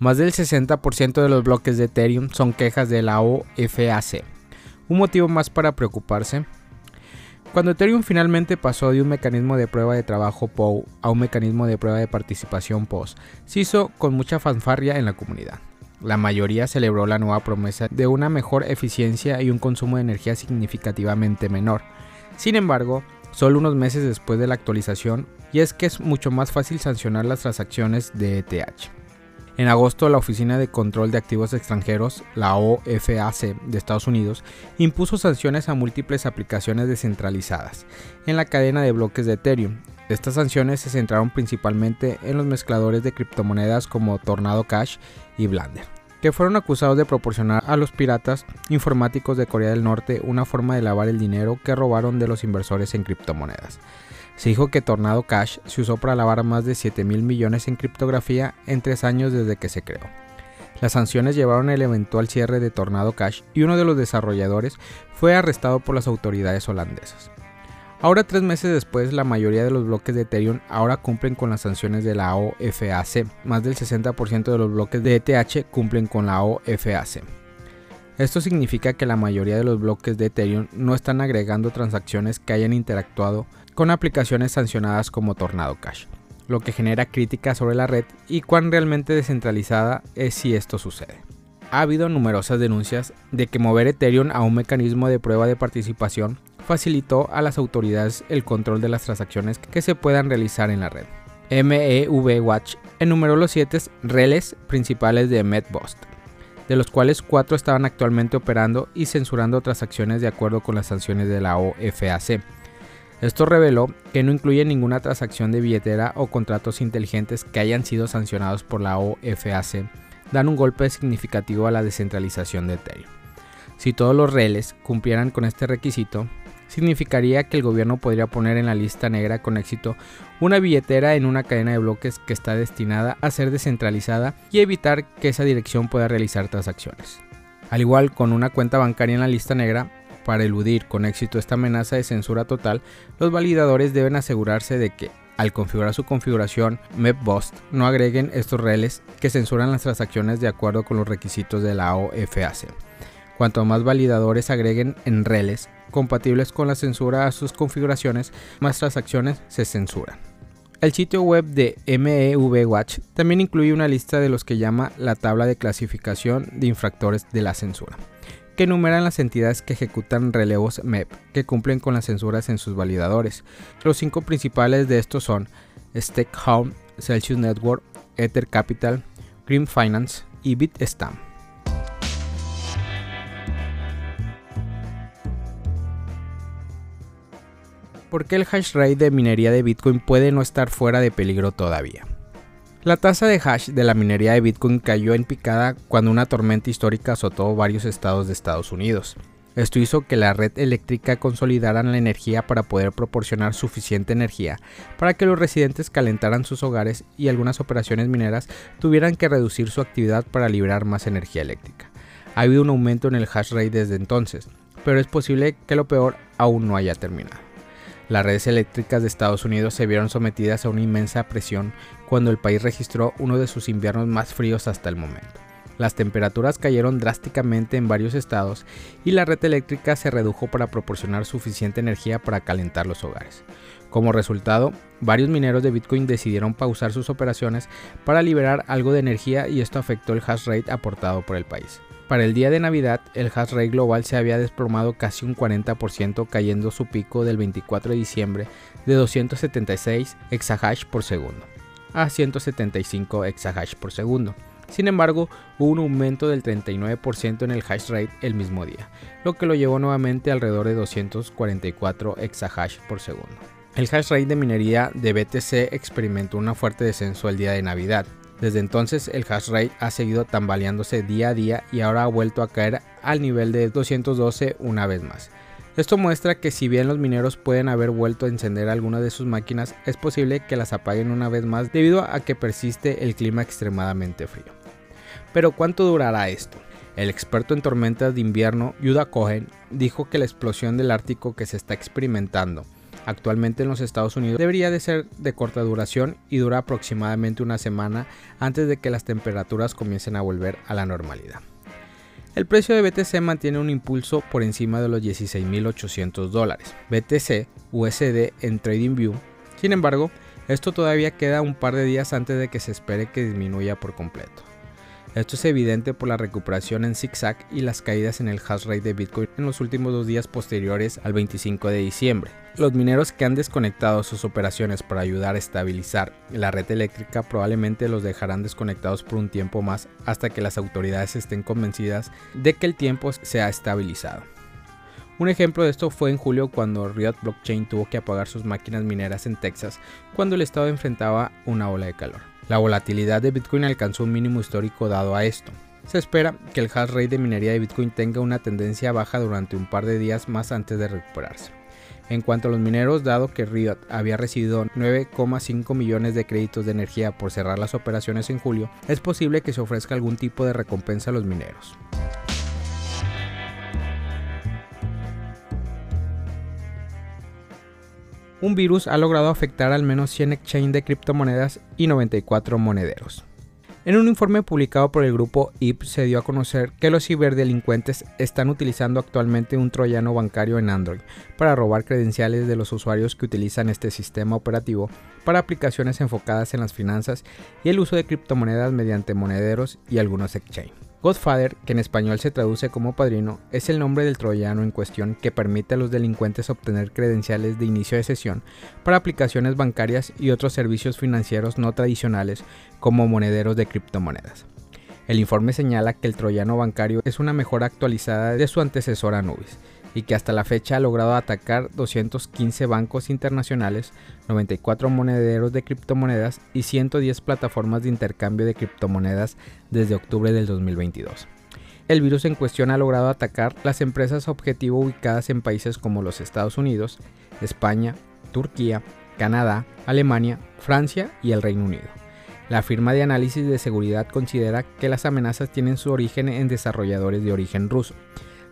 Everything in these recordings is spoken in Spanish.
Más del 60% de los bloques de Ethereum son quejas de la OFAC. Un motivo más para preocuparse. Cuando Ethereum finalmente pasó de un mecanismo de prueba de trabajo POW a un mecanismo de prueba de participación POS, se hizo con mucha fanfarria en la comunidad. La mayoría celebró la nueva promesa de una mejor eficiencia y un consumo de energía significativamente menor. Sin embargo, solo unos meses después de la actualización, y es que es mucho más fácil sancionar las transacciones de ETH. En agosto, la Oficina de Control de Activos Extranjeros, la OFAC de Estados Unidos, impuso sanciones a múltiples aplicaciones descentralizadas en la cadena de bloques de Ethereum. Estas sanciones se centraron principalmente en los mezcladores de criptomonedas como Tornado Cash y Blender, que fueron acusados de proporcionar a los piratas informáticos de Corea del Norte una forma de lavar el dinero que robaron de los inversores en criptomonedas. Se dijo que Tornado Cash se usó para lavar más de 7 mil millones en criptografía en tres años desde que se creó. Las sanciones llevaron el eventual cierre de Tornado Cash y uno de los desarrolladores fue arrestado por las autoridades holandesas. Ahora tres meses después, la mayoría de los bloques de Ethereum ahora cumplen con las sanciones de la OFAC. Más del 60% de los bloques de ETH cumplen con la OFAC. Esto significa que la mayoría de los bloques de Ethereum no están agregando transacciones que hayan interactuado con aplicaciones sancionadas como Tornado Cash, lo que genera críticas sobre la red y cuán realmente descentralizada es si esto sucede. Ha habido numerosas denuncias de que mover Ethereum a un mecanismo de prueba de participación facilitó a las autoridades el control de las transacciones que se puedan realizar en la red. MEV Watch enumeró los 7 reles principales de MedBust, de los cuales 4 estaban actualmente operando y censurando transacciones de acuerdo con las sanciones de la OFAC esto reveló que no incluye ninguna transacción de billetera o contratos inteligentes que hayan sido sancionados por la OFAC, dan un golpe significativo a la descentralización de Ethereum. Si todos los reles cumplieran con este requisito, significaría que el gobierno podría poner en la lista negra con éxito una billetera en una cadena de bloques que está destinada a ser descentralizada y evitar que esa dirección pueda realizar transacciones. Al igual con una cuenta bancaria en la lista negra, para eludir con éxito esta amenaza de censura total, los validadores deben asegurarse de que, al configurar su configuración MEPBOST, no agreguen estos reles que censuran las transacciones de acuerdo con los requisitos de la OFAC. Cuanto más validadores agreguen en reles compatibles con la censura a sus configuraciones, más transacciones se censuran. El sitio web de MEV Watch también incluye una lista de los que llama la tabla de clasificación de infractores de la censura que enumeran las entidades que ejecutan relevos MEP que cumplen con las censuras en sus validadores. Los cinco principales de estos son Home, Celsius Network, Ether Capital, Green Finance y Bitstamp. ¿Por qué el hash rate de minería de Bitcoin puede no estar fuera de peligro todavía? La tasa de hash de la minería de Bitcoin cayó en picada cuando una tormenta histórica azotó varios estados de Estados Unidos. Esto hizo que la red eléctrica consolidara la energía para poder proporcionar suficiente energía para que los residentes calentaran sus hogares y algunas operaciones mineras tuvieran que reducir su actividad para liberar más energía eléctrica. Ha habido un aumento en el hash rate desde entonces, pero es posible que lo peor aún no haya terminado. Las redes eléctricas de Estados Unidos se vieron sometidas a una inmensa presión cuando el país registró uno de sus inviernos más fríos hasta el momento. Las temperaturas cayeron drásticamente en varios estados y la red eléctrica se redujo para proporcionar suficiente energía para calentar los hogares. Como resultado, varios mineros de Bitcoin decidieron pausar sus operaciones para liberar algo de energía y esto afectó el hash rate aportado por el país. Para el día de Navidad, el hash rate global se había desplomado casi un 40%, cayendo su pico del 24 de diciembre de 276 exahash por segundo a 175 exahash por segundo. Sin embargo, hubo un aumento del 39% en el hash rate el mismo día, lo que lo llevó nuevamente alrededor de 244 exahash por segundo. El hash rate de minería de BTC experimentó un fuerte descenso el día de Navidad, desde entonces el hash rate ha seguido tambaleándose día a día y ahora ha vuelto a caer al nivel de 212 una vez más. Esto muestra que si bien los mineros pueden haber vuelto a encender algunas de sus máquinas, es posible que las apaguen una vez más debido a que persiste el clima extremadamente frío. Pero ¿cuánto durará esto? El experto en tormentas de invierno, Yuda Cohen, dijo que la explosión del Ártico que se está experimentando Actualmente en los Estados Unidos debería de ser de corta duración y dura aproximadamente una semana antes de que las temperaturas comiencen a volver a la normalidad. El precio de BTC mantiene un impulso por encima de los 16.800 dólares. BTC USD en TradingView. Sin embargo, esto todavía queda un par de días antes de que se espere que disminuya por completo. Esto es evidente por la recuperación en zigzag y las caídas en el hash rate de Bitcoin en los últimos dos días posteriores al 25 de diciembre. Los mineros que han desconectado sus operaciones para ayudar a estabilizar la red eléctrica probablemente los dejarán desconectados por un tiempo más hasta que las autoridades estén convencidas de que el tiempo se ha estabilizado. Un ejemplo de esto fue en julio cuando Riot Blockchain tuvo que apagar sus máquinas mineras en Texas cuando el estado enfrentaba una ola de calor. La volatilidad de Bitcoin alcanzó un mínimo histórico dado a esto. Se espera que el hash rate de minería de Bitcoin tenga una tendencia baja durante un par de días más antes de recuperarse. En cuanto a los mineros, dado que Riot había recibido 9,5 millones de créditos de energía por cerrar las operaciones en julio, es posible que se ofrezca algún tipo de recompensa a los mineros. Un virus ha logrado afectar al menos 100 exchanges de criptomonedas y 94 monederos. En un informe publicado por el grupo IP se dio a conocer que los ciberdelincuentes están utilizando actualmente un troyano bancario en Android para robar credenciales de los usuarios que utilizan este sistema operativo para aplicaciones enfocadas en las finanzas y el uso de criptomonedas mediante monederos y algunos exchanges. Godfather, que en español se traduce como padrino, es el nombre del troyano en cuestión que permite a los delincuentes obtener credenciales de inicio de sesión para aplicaciones bancarias y otros servicios financieros no tradicionales como monederos de criptomonedas. El informe señala que el troyano bancario es una mejora actualizada de su antecesor Anubis y que hasta la fecha ha logrado atacar 215 bancos internacionales, 94 monederos de criptomonedas y 110 plataformas de intercambio de criptomonedas desde octubre del 2022. El virus en cuestión ha logrado atacar las empresas objetivo ubicadas en países como los Estados Unidos, España, Turquía, Canadá, Alemania, Francia y el Reino Unido. La firma de análisis de seguridad considera que las amenazas tienen su origen en desarrolladores de origen ruso,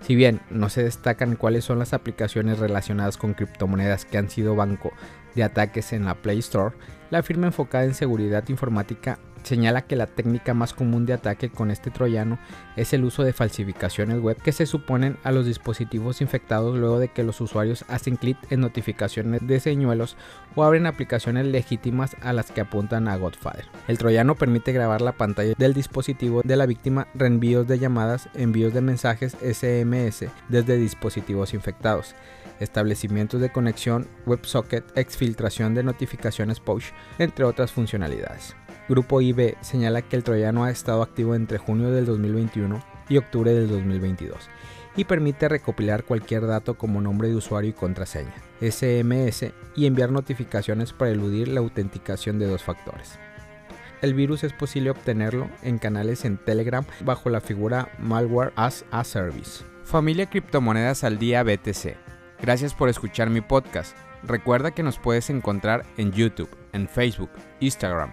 si bien no se destacan cuáles son las aplicaciones relacionadas con criptomonedas que han sido banco de ataques en la Play Store, la firma enfocada en seguridad informática señala que la técnica más común de ataque con este troyano es el uso de falsificaciones web que se suponen a los dispositivos infectados luego de que los usuarios hacen clic en notificaciones de señuelos o abren aplicaciones legítimas a las que apuntan a Godfather. El troyano permite grabar la pantalla del dispositivo de la víctima, reenvíos de llamadas, envíos de mensajes SMS desde dispositivos infectados establecimientos de conexión, WebSocket, exfiltración de notificaciones push, entre otras funcionalidades. Grupo IB señala que el troyano ha estado activo entre junio del 2021 y octubre del 2022 y permite recopilar cualquier dato como nombre de usuario y contraseña, SMS y enviar notificaciones para eludir la autenticación de dos factores. El virus es posible obtenerlo en canales en Telegram bajo la figura Malware as a Service. Familia Criptomonedas al Día BTC. Gracias por escuchar mi podcast. Recuerda que nos puedes encontrar en YouTube, en Facebook, Instagram,